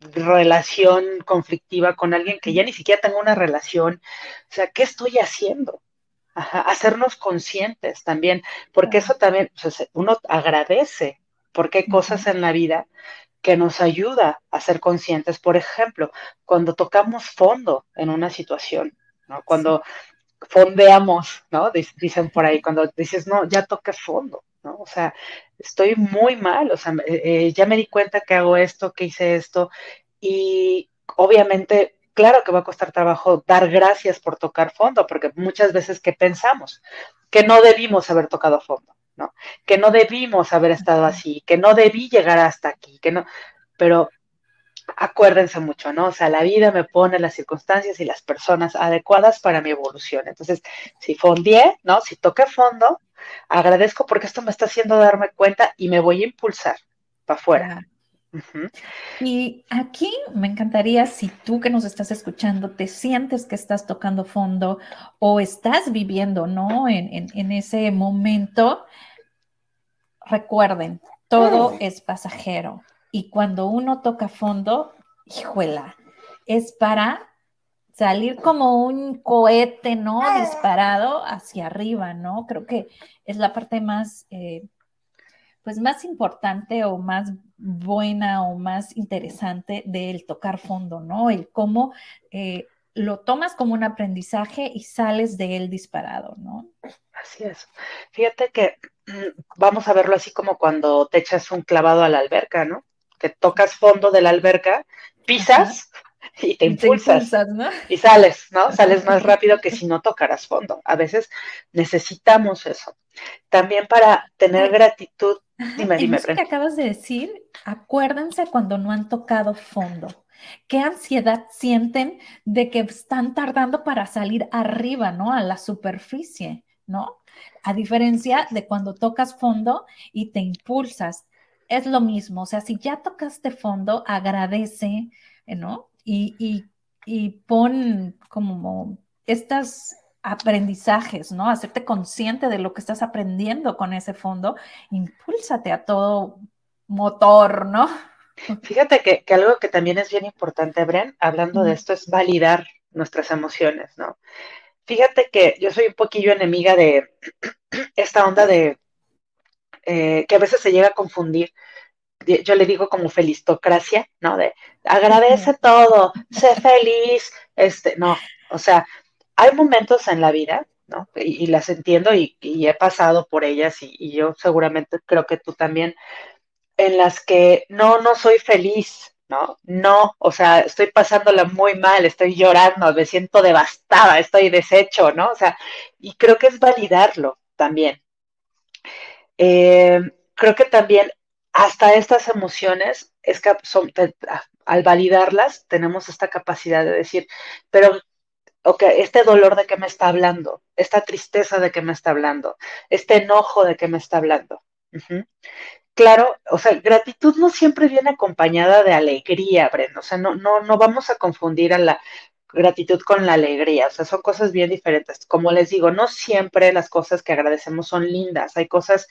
relación conflictiva con alguien que ya ni siquiera tengo una relación. O sea, ¿qué estoy haciendo? hacernos conscientes también, porque eso también, uno agradece, porque hay cosas en la vida que nos ayuda a ser conscientes. Por ejemplo, cuando tocamos fondo en una situación, ¿no? Cuando fondeamos, ¿no? Dicen por ahí, cuando dices, no, ya toqué fondo, ¿no? O sea, estoy muy mal, o sea, eh, ya me di cuenta que hago esto, que hice esto, y obviamente, claro que va a costar trabajo dar gracias por tocar fondo, porque muchas veces que pensamos que no debimos haber tocado fondo, ¿no? Que no debimos haber estado así, que no debí llegar hasta aquí, que no, pero acuérdense mucho, ¿no? O sea, la vida me pone las circunstancias y las personas adecuadas para mi evolución. Entonces, si fondié, ¿no? Si toqué fondo, agradezco porque esto me está haciendo darme cuenta y me voy a impulsar para afuera. Y aquí me encantaría si tú que nos estás escuchando te sientes que estás tocando fondo o estás viviendo, ¿no? En, en ese momento, recuerden, todo es pasajero. Y cuando uno toca fondo, hijuela, es para salir como un cohete, ¿no? Disparado hacia arriba, ¿no? Creo que es la parte más, eh, pues más importante o más buena o más interesante del tocar fondo, ¿no? El cómo eh, lo tomas como un aprendizaje y sales de él disparado, ¿no? Así es. Fíjate que mm, vamos a verlo así como cuando te echas un clavado a la alberca, ¿no? Que tocas fondo de la alberca, pisas y te impulsas, y sales, ¿no? Sales más rápido que si no tocaras fondo. A veces necesitamos eso. También para tener gratitud. Dime, dime. Eso que acabas de decir, acuérdense cuando no han tocado fondo. ¿Qué ansiedad sienten de que están tardando para salir arriba, ¿no? A la superficie, ¿no? A diferencia de cuando tocas fondo y te impulsas es lo mismo, o sea, si ya tocaste fondo, agradece, ¿no? Y, y, pon como estos aprendizajes, ¿no? Hacerte consciente de lo que estás aprendiendo con ese fondo, impúlsate a todo motor, ¿no? Fíjate que, que algo que también es bien importante, Bren, hablando de esto, es validar nuestras emociones, ¿no? Fíjate que yo soy un poquillo enemiga de esta onda de eh, que a veces se llega a confundir. Yo le digo como felistocracia, ¿no? De agradece todo, sé feliz, este, no, o sea, hay momentos en la vida, ¿no? Y, las entiendo y, he pasado por ellas y, yo seguramente creo que tú también, en las que no, no soy feliz, ¿no? No, o sea, estoy pasándola muy mal, estoy llorando, me siento devastada, estoy deshecho, ¿no? O sea, y creo que es validarlo también. Eh, creo que también hasta estas emociones, es que al validarlas, tenemos esta capacidad de decir, pero, ok, este dolor de que me está hablando, esta tristeza de que me está hablando, este enojo de que me está hablando. Claro, o sea, gratitud no siempre viene acompañada de alegría, Brenda. O sea, no, no, no vamos a confundir a la gratitud con la alegría. O sea, son cosas bien diferentes. Como les digo, no siempre las cosas que agradecemos son lindas. Hay cosas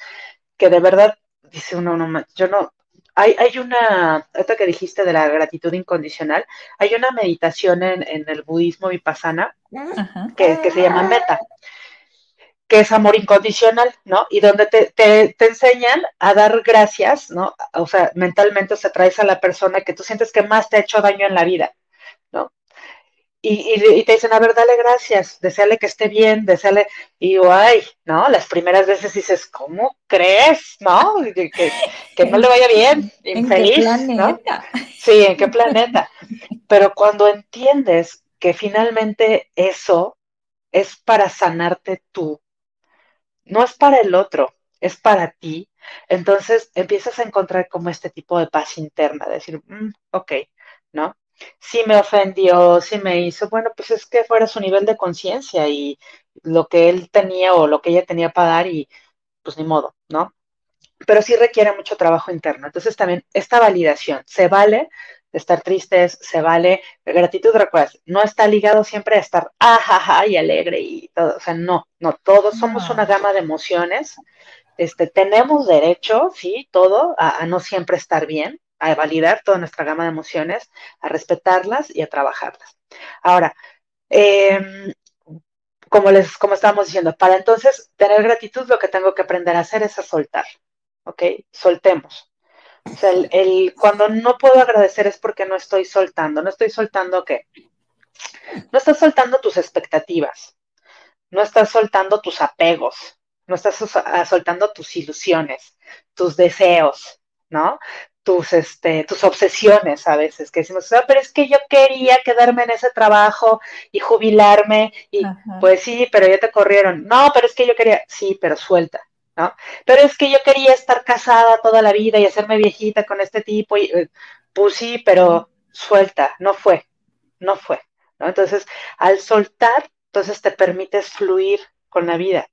que de verdad, dice uno, no, yo no, hay, hay una, esto que dijiste de la gratitud incondicional, hay una meditación en, el budismo vipassana que, que, se llama meta, que es amor incondicional, ¿no? Y donde te, te, te, enseñan a dar gracias, ¿no? O sea, mentalmente se traes a la persona que tú sientes que más te ha hecho daño en la vida. Y, te dicen, a ver, dale gracias, deseale que esté bien, deseale, y ay, ¿no? Las primeras veces dices, ¿cómo crees, no? Que, que, no le vaya bien, infeliz, ¿no? Sí, ¿en qué planeta? Pero cuando entiendes que finalmente eso es para sanarte tú, no es para el otro, es para ti, entonces empiezas a encontrar como este tipo de paz interna, decir, mm, ok, ¿no? Si me ofendió, si me hizo, bueno, pues es que fuera su nivel de conciencia y lo que él tenía o lo que ella tenía para dar y pues ni modo, ¿no? Pero sí requiere mucho trabajo interno. Entonces también esta validación, se vale estar tristes, se vale. Gratitud, recuerdas, no está ligado siempre a estar ajaja y alegre y todo. O sea, no, no, todos somos una gama de emociones. Este, tenemos derecho, sí, todo, a, no siempre estar bien, a validar toda nuestra gama de emociones, a respetarlas y a trabajarlas. Ahora, em, como les, como estábamos diciendo, para entonces tener gratitud, lo que tengo que aprender a hacer es a soltar. ¿Ok? Soltemos. O sea, el, cuando no puedo agradecer es porque no estoy soltando. No estoy soltando qué? No estás soltando tus expectativas. No estás soltando tus apegos. No estás soltando tus ilusiones, tus deseos, ¿no? Tus, este, tus obsesiones a veces, que decimos, ah, pero es que yo quería quedarme en ese trabajo y jubilarme, y pues sí, pero ya te corrieron. No, pero es que yo quería, sí, pero suelta, ¿no? Pero es que yo quería estar casada toda la vida y hacerme viejita con este tipo, y eh, pues sí, pero suelta, no fue, no fue, ¿no? Entonces, al soltar, entonces te permites fluir con la vida.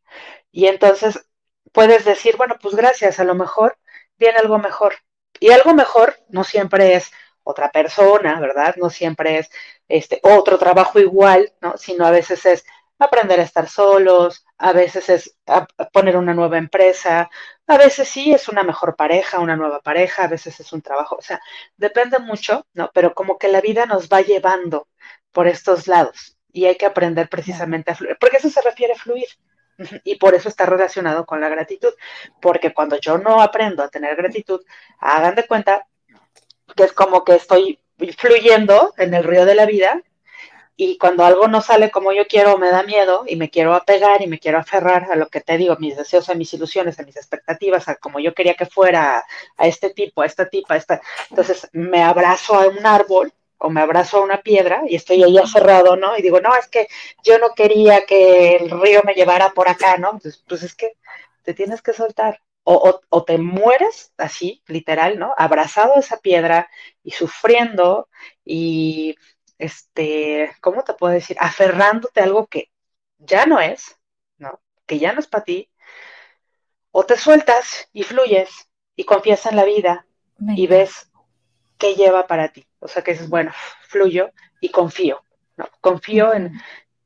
Y entonces puedes decir, bueno, pues gracias, a lo mejor viene algo mejor. Y algo mejor no siempre es otra persona, ¿verdad? No siempre es este otro trabajo igual, ¿no? Sino a veces es aprender a estar solos, a veces es poner una nueva empresa, a veces sí es una mejor pareja, una nueva pareja, a veces es un trabajo, o sea, depende mucho, ¿no? Pero como que la vida nos va llevando por estos lados y hay que aprender precisamente a fluir, porque eso se refiere a fluir. Y por eso está relacionado con la gratitud, porque cuando yo no aprendo a tener gratitud, hagan de cuenta que es como que estoy fluyendo en el río de la vida y cuando algo no sale como yo quiero, me da miedo y me quiero apegar y me quiero aferrar a lo que te digo, mis deseos, a mis ilusiones, a mis expectativas, a como yo quería que fuera, a este tipo, a esta tipa, a esta. Entonces me abrazo a un árbol o me abrazo a una piedra y estoy ahí aferrado, ¿no? Y digo, no, es que yo no quería que el río me llevara por acá, ¿no? Entonces, pues es que te tienes que soltar. O, o, te mueres así, literal, ¿no? Abrazado a esa piedra y sufriendo y este, ¿cómo te puedo decir? Aferrándote a algo que ya no es, ¿no? Que ya no es para ti. O te sueltas y fluyes y confías en la vida y ves qué lleva para ti. O sea, que dices, bueno, fluyo y confío, ¿no? Confío en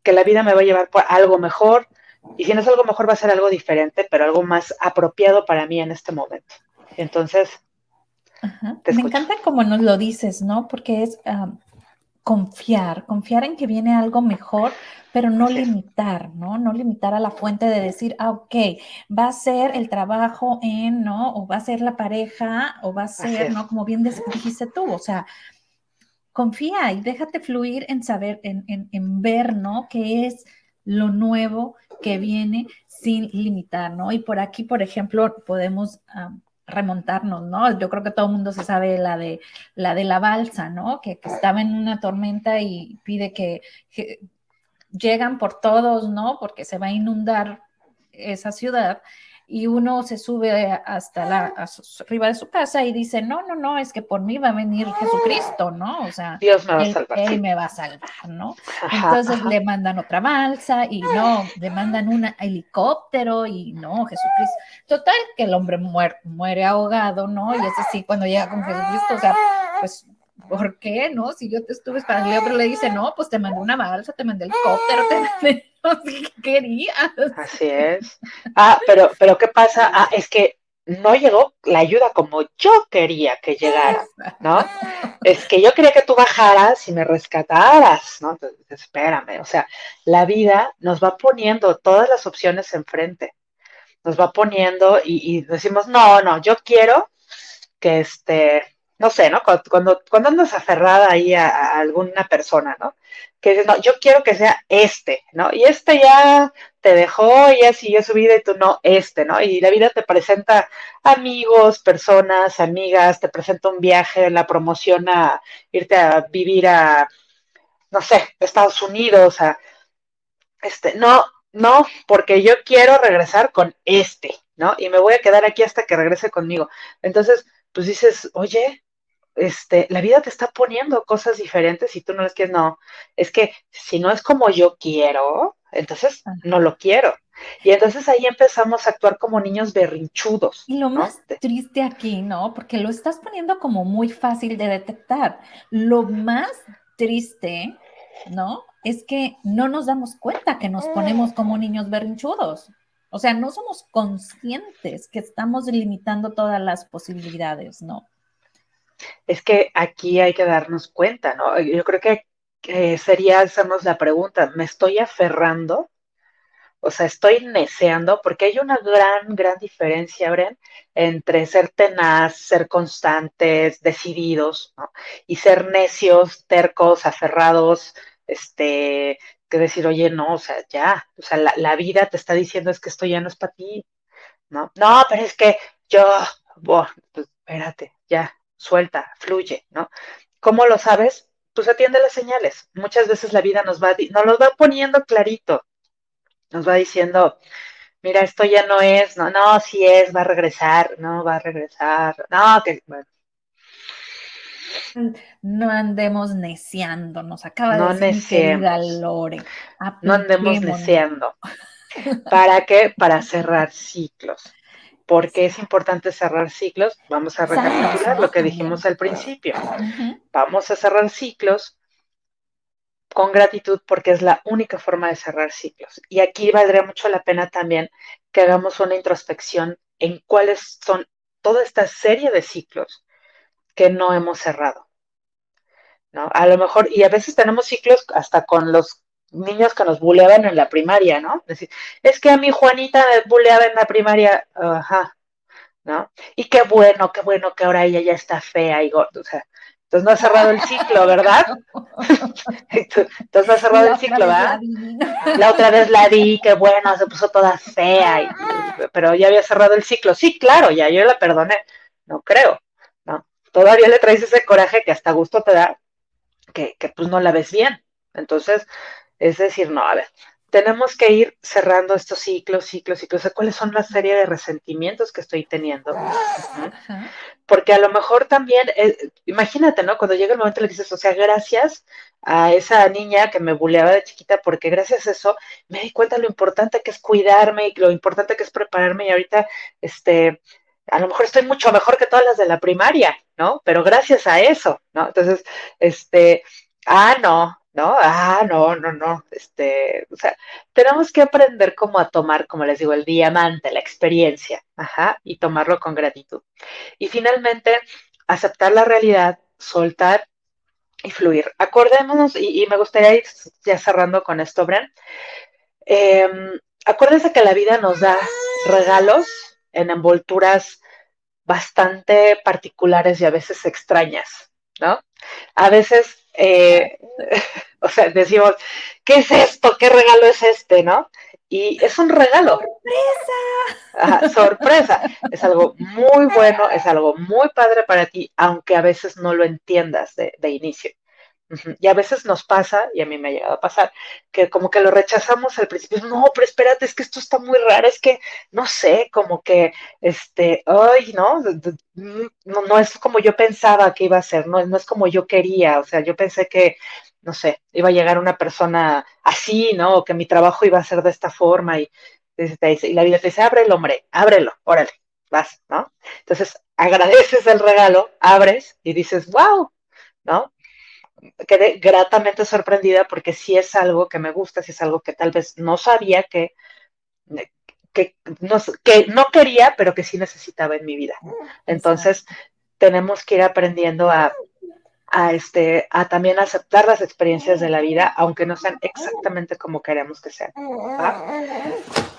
que la vida me va a llevar por algo mejor y si no es algo mejor va a ser algo diferente, pero algo más apropiado para mí en este momento. Entonces, me encanta como nos lo dices, ¿no? Porque es, confiar, confiar en que viene algo mejor, pero no limitar, ¿no? No limitar a la fuente de decir, ah, ok, va a ser el trabajo en, ¿no? O va a ser la pareja, o va a ser, ¿no? Como bien dijiste tú, o sea, confía y déjate fluir en saber, en, en, ver, ¿no? ¿Qué es lo nuevo que viene sin limitar, ¿no? Y por aquí, por ejemplo, podemos remontarnos, ¿no? Yo creo que todo el mundo se sabe la de la de la balsa, ¿no? Que, estaba en una tormenta y pide que, llegan por todos, ¿no? Porque se va a inundar esa ciudad y uno se sube hasta la arriba de su casa y dice, no, no, no, es que por mí va a venir Jesucristo, ¿no? O sea, Dios me va a salvar. Él me va a salvar, ¿no? Entonces le mandan otra balsa y no, le mandan un helicóptero y no, Jesucristo. Total, que el hombre muere, muere ahogado, ¿no? Y es así, cuando llega con Jesucristo, o sea, pues ¿por qué? ¿No? Si yo te estuve esperando, otro le dice, no, pues te mandé una balsa, te mandé el helicóptero, te mandé, qué querías. Así es. Ah, pero, pero ¿qué pasa? Ah, es que no llegó la ayuda como yo quería que llegara, ¿no? Es que yo quería que tú bajaras y me rescataras, ¿no? Entonces, espérame, o sea, la vida nos va poniendo todas las opciones enfrente, nos va poniendo y, y decimos, no, no, yo quiero que este, no sé, ¿no? Cuando, cuando andas aferrada ahí a, alguna persona, ¿no? Que dices, no, yo quiero que sea este, ¿no? Y este ya te dejó, ya siguió su vida y tú no, este, ¿no? Y la vida te presenta amigos, personas, amigas, te presenta un viaje, la promoción a irte a vivir a, no sé, Estados Unidos, a, este, no, no, porque yo quiero regresar con este, ¿no? Y me voy a quedar aquí hasta que regrese conmigo. Entonces, pues dices, oye, este, la vida te está poniendo cosas diferentes y tú no les quieres, no, es que si no es como yo quiero, entonces no lo quiero. Y entonces ahí empezamos a actuar como niños berrinchudos. Y lo más triste aquí, ¿no? Porque lo estás poniendo como muy fácil de detectar. Lo más triste, ¿no? Es que no nos damos cuenta que nos ponemos como niños berrinchudos. O sea, no somos conscientes que estamos limitando todas las posibilidades, ¿no? Es que aquí hay que darnos cuenta, ¿no? Yo creo que sería hacernos la pregunta, ¿me estoy aferrando? O sea, estoy neceando, porque hay una gran, gran diferencia, Bren, entre ser tenaz, ser constantes, decididos, ¿no? Y ser necios, tercos, aferrados, este, que decir, oye, no, o sea, ya, o sea, la, vida te está diciendo es que esto ya no es para ti, ¿no? No, pero es que yo, pues espérate, ya, suelta, fluye, ¿no? ¿Cómo lo sabes? Pues atiende las señales. Muchas veces la vida nos va, nos lo va poniendo clarito, nos va diciendo, mira, esto ya no es, no, no, sí es, va a regresar, no, va a regresar, no, que, bueno. No andemos neciando, nos acaba de decir Lore. No andemos neciando. ¿Para qué? Para cerrar ciclos. ¿Por qué es importante cerrar ciclos? Vamos a recapitular lo que dijimos al principio. Vamos a cerrar ciclos con gratitud porque es la única forma de cerrar ciclos. Y aquí valdría mucho la pena también que hagamos una introspección en cuáles son toda esta serie de ciclos que no hemos cerrado. ¿no? A lo mejor, y a veces tenemos ciclos hasta con los niños que nos buleaban en la primaria, ¿no? Es decir, es que a mi Juanita me buleaba en la primaria, ajá, ¿no? Y qué bueno, qué bueno que ahora ella ya está fea y gorda, o sea, entonces no ha cerrado el ciclo, ¿verdad? entonces no ha cerrado el ciclo, ¿verdad? La otra vez la vi, qué bueno, se puso toda fea, pero ya había cerrado el ciclo. Sí, claro, ya yo la perdoné, no creo, ¿no? Todavía le traes ese coraje que hasta gusto te da, que, que pues no la ves bien. Entonces, es decir, no, a ver, tenemos que ir cerrando estos ciclos, ciclos, ciclos. ¿Cuáles son la serie de resentimientos que estoy teniendo? Porque a lo mejor también, eh, imagínate, ¿no? Cuando llega el momento le dices, o sea, gracias a esa niña que me buleaba de chiquita, porque gracias a eso me di cuenta lo importante que es cuidarme y lo importante que es prepararme y ahorita, este, a lo mejor estoy mucho mejor que todas las de la primaria, ¿no? Pero gracias a eso, ¿no? Entonces, este, ah, no, ¿no? Ah, no, no, no, este, o sea, tenemos que aprender cómo a tomar, como les digo, el diamante, la experiencia, ajá, y tomarlo con gratitud. Y finalmente, aceptar la realidad, soltar y fluir. Acordémonos, y, me gustaría ir ya cerrando con esto, Bren, em, acuérdense que la vida nos da regalos en envolturas bastante particulares y a veces extrañas, ¿no? A veces eh, o sea, decimos, ¿qué es esto? ¿Qué regalo es este? ¿No? Y es un regalo. ¡Sorpresa! sorpresa. Es algo muy bueno, es algo muy padre para ti, aunque a veces no lo entiendas de, de inicio. Y a veces nos pasa, y a mí me ha llegado a pasar, que como que lo rechazamos al principio, no, pero espérate, es que esto está muy raro, es que, no sé, como que, este, ay, no, no, no es como yo pensaba que iba a ser, no, no es como yo quería, o sea, yo pensé que, no sé, iba a llegar una persona así, ¿no? O que mi trabajo iba a ser de esta forma, y, y la vida te dice, ábrelo, hombre, ábrelo, órale, vas, ¿no? Entonces, agradeces el regalo, abres y dices, wow, ¿no? Quedé gratamente sorprendida porque sí es algo que me gusta, sí es algo que tal vez no sabía que, que, no, que no quería, pero que sí necesitaba en mi vida. Entonces, tenemos que ir aprendiendo a, a, este, a también aceptar las experiencias de la vida, aunque no sean exactamente como queremos que sean.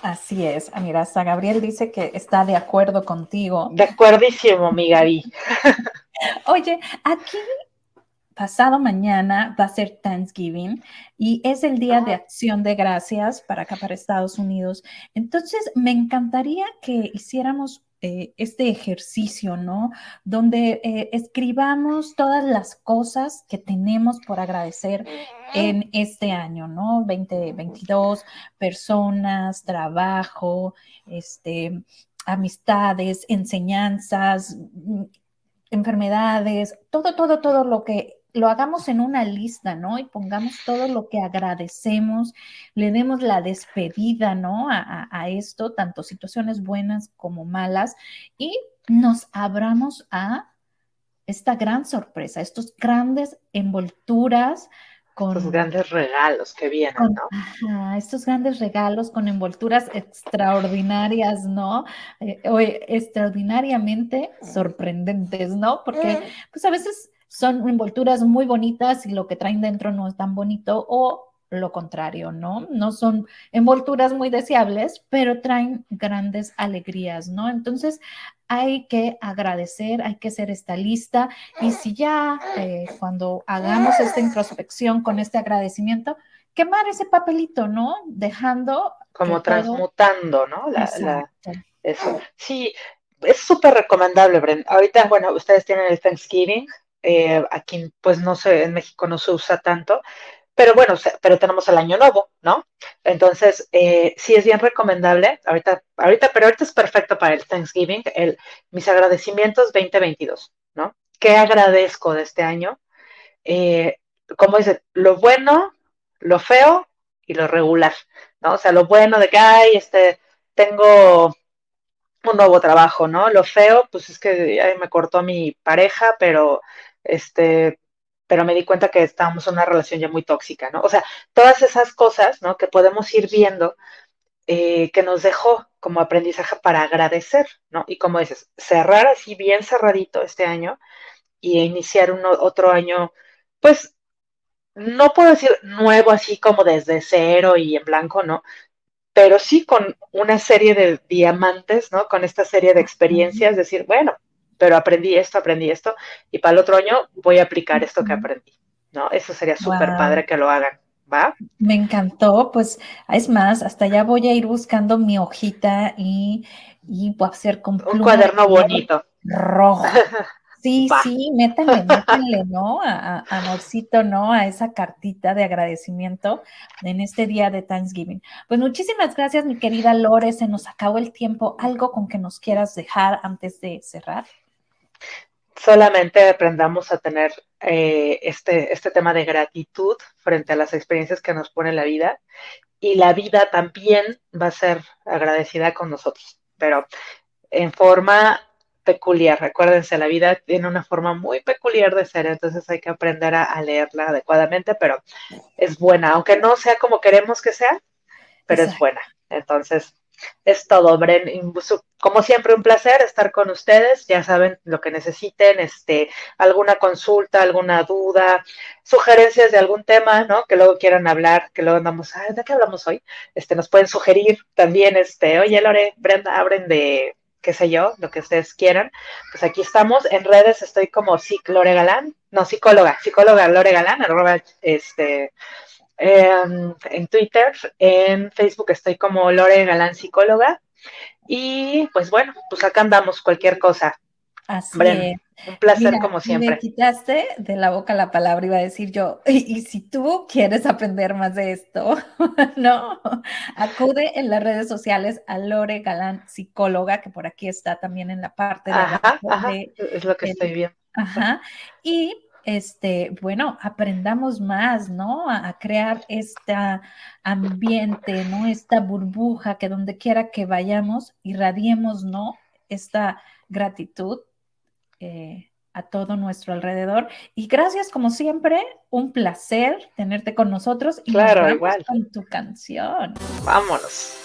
Así es. Ah, mira, hasta Gabriel dice que está de acuerdo contigo. De acuerdísimo, mi Gaby. Oye, aquí pasado mañana va a ser Thanksgiving y es el día de acción de gracias para acá, para Estados Unidos. Entonces, me encantaría que hiciéramos eh, este ejercicio, ¿no? Donde eh, escribamos todas las cosas que tenemos por agradecer en este año, ¿no? 2022, personas, trabajo, este, amistades, enseñanzas, enfermedades, todo, todo, todo lo que lo hagamos en una lista, ¿no? Y pongamos todo lo que agradecemos, le demos la despedida, ¿no? A, a, esto, tanto situaciones buenas como malas, y nos abramos a esta gran sorpresa, estos grandes envolturas con... Estos grandes regalos que vienen, ¿no? estos grandes regalos con envolturas extraordinarias, ¿no? Eh, o extraordinariamente sorprendentes, ¿no? Porque pues a veces son envolturas muy bonitas y lo que traen dentro no es tan bonito o lo contrario, ¿no? No son envolturas muy deseables, pero traen grandes alegrías, ¿no? Entonces hay que agradecer, hay que hacer esta lista y si ya eh, cuando hagamos esta introspección con este agradecimiento, quemar ese papelito, ¿no? Dejando... Como transmutando, ¿no? La, eso. Sí, es súper recomendable, Brenda. Ahorita, bueno, ustedes tienen el Thanksgiving, eh, aquí pues no sé, en México no se usa tanto, pero bueno, pero tenemos el año nuevo, ¿no? Entonces, eh, sí es bien recomendable, ahorita, ahorita, pero ahorita es perfecto para el Thanksgiving, el, mis agradecimientos 2022, ¿no? ¿Qué agradezco de este año? Eh, como dice, lo bueno, lo feo y lo regular, ¿no? O sea, lo bueno de que, ay, este, tengo un nuevo trabajo, ¿no? Lo feo, pues es que me cortó mi pareja, pero este, pero me di cuenta que estábamos en una relación ya muy tóxica, ¿no? O sea, todas esas cosas, ¿no? Que podemos ir viendo eh, que nos dejó como aprendizaje para agradecer, ¿no? Y como dices, cerrar así bien cerradito este año y iniciar otro año, pues, no puedo decir nuevo así como desde cero y en blanco, ¿no? Pero sí con una serie de diamantes, ¿no? Con esta serie de experiencias, decir, bueno, pero aprendí esto, aprendí esto, y para el otro año voy a aplicar esto que aprendí, ¿no? Eso sería súper padre que lo hagan, ¿va? Me encantó, pues es más, hasta ya voy a ir buscando mi hojita y, y voy a hacer con Un cuaderno bonito. Rojo. Sí, sí, métanle, métanle, ¿no? A, amorcito, ¿no? A esa cartita de agradecimiento en este día de Thanksgiving. Pues muchísimas gracias, mi querida Lore. Se nos acabó el tiempo. ¿Algo con que nos quieras dejar antes de cerrar? solamente aprendamos a tener eh, este, este tema de gratitud frente a las experiencias que nos pone la vida y la vida también va a ser agradecida con nosotros, pero en forma peculiar. Recuérdense, la vida tiene una forma muy peculiar de ser, entonces hay que aprender a, leerla adecuadamente, pero es buena, aunque no sea como queremos que sea, pero es buena. Entonces, es todo, Bren. Como siempre, un placer estar con ustedes. Ya saben lo que necesiten, este, alguna consulta, alguna duda, sugerencias de algún tema, ¿no? Que luego quieran hablar, que luego andamos, ¿de qué hablamos hoy? Este, nos pueden sugerir también, este, oye, Lore, Brenda, abren de qué sé yo, lo que ustedes quieran. Pues aquí estamos. En redes estoy como Lore Galán, no, psicóloga, psicóloga Lore Galán, arroba, este, en Twitter, en Facebook estoy como Lore Galán Psicóloga. Y pues bueno, pues acá andamos cualquier cosa. Así es. Un placer como siempre. Me quitaste de la boca la palabra, iba a decir yo, y, si tú quieres aprender más de esto, no, acude en las redes sociales a Lore Galán Psicóloga, que por aquí está también en la parte de... Ajá, ajá, es lo que estoy viendo. Ajá, y este, bueno, aprendamos más, ¿no? A, crear este ambiente, ¿no? Esta burbuja que donde quiera que vayamos, irradiemos, ¿no? Esta gratitud eh, a todo nuestro alrededor. Y gracias, como siempre, un placer tenerte con nosotros. Y claro, nos igual. Con tu canción. Vámonos.